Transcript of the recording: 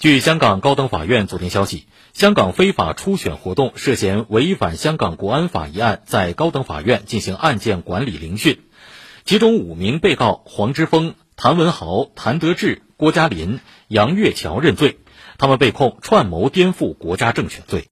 据香港高等法院昨天消息，香港非法初选活动涉嫌违反香港国安法一案，在高等法院进行案件管理聆讯，其中五名被告黄之锋、谭文豪、谭德志、郭嘉林、杨月桥认罪，他们被控串谋颠覆国家政权罪。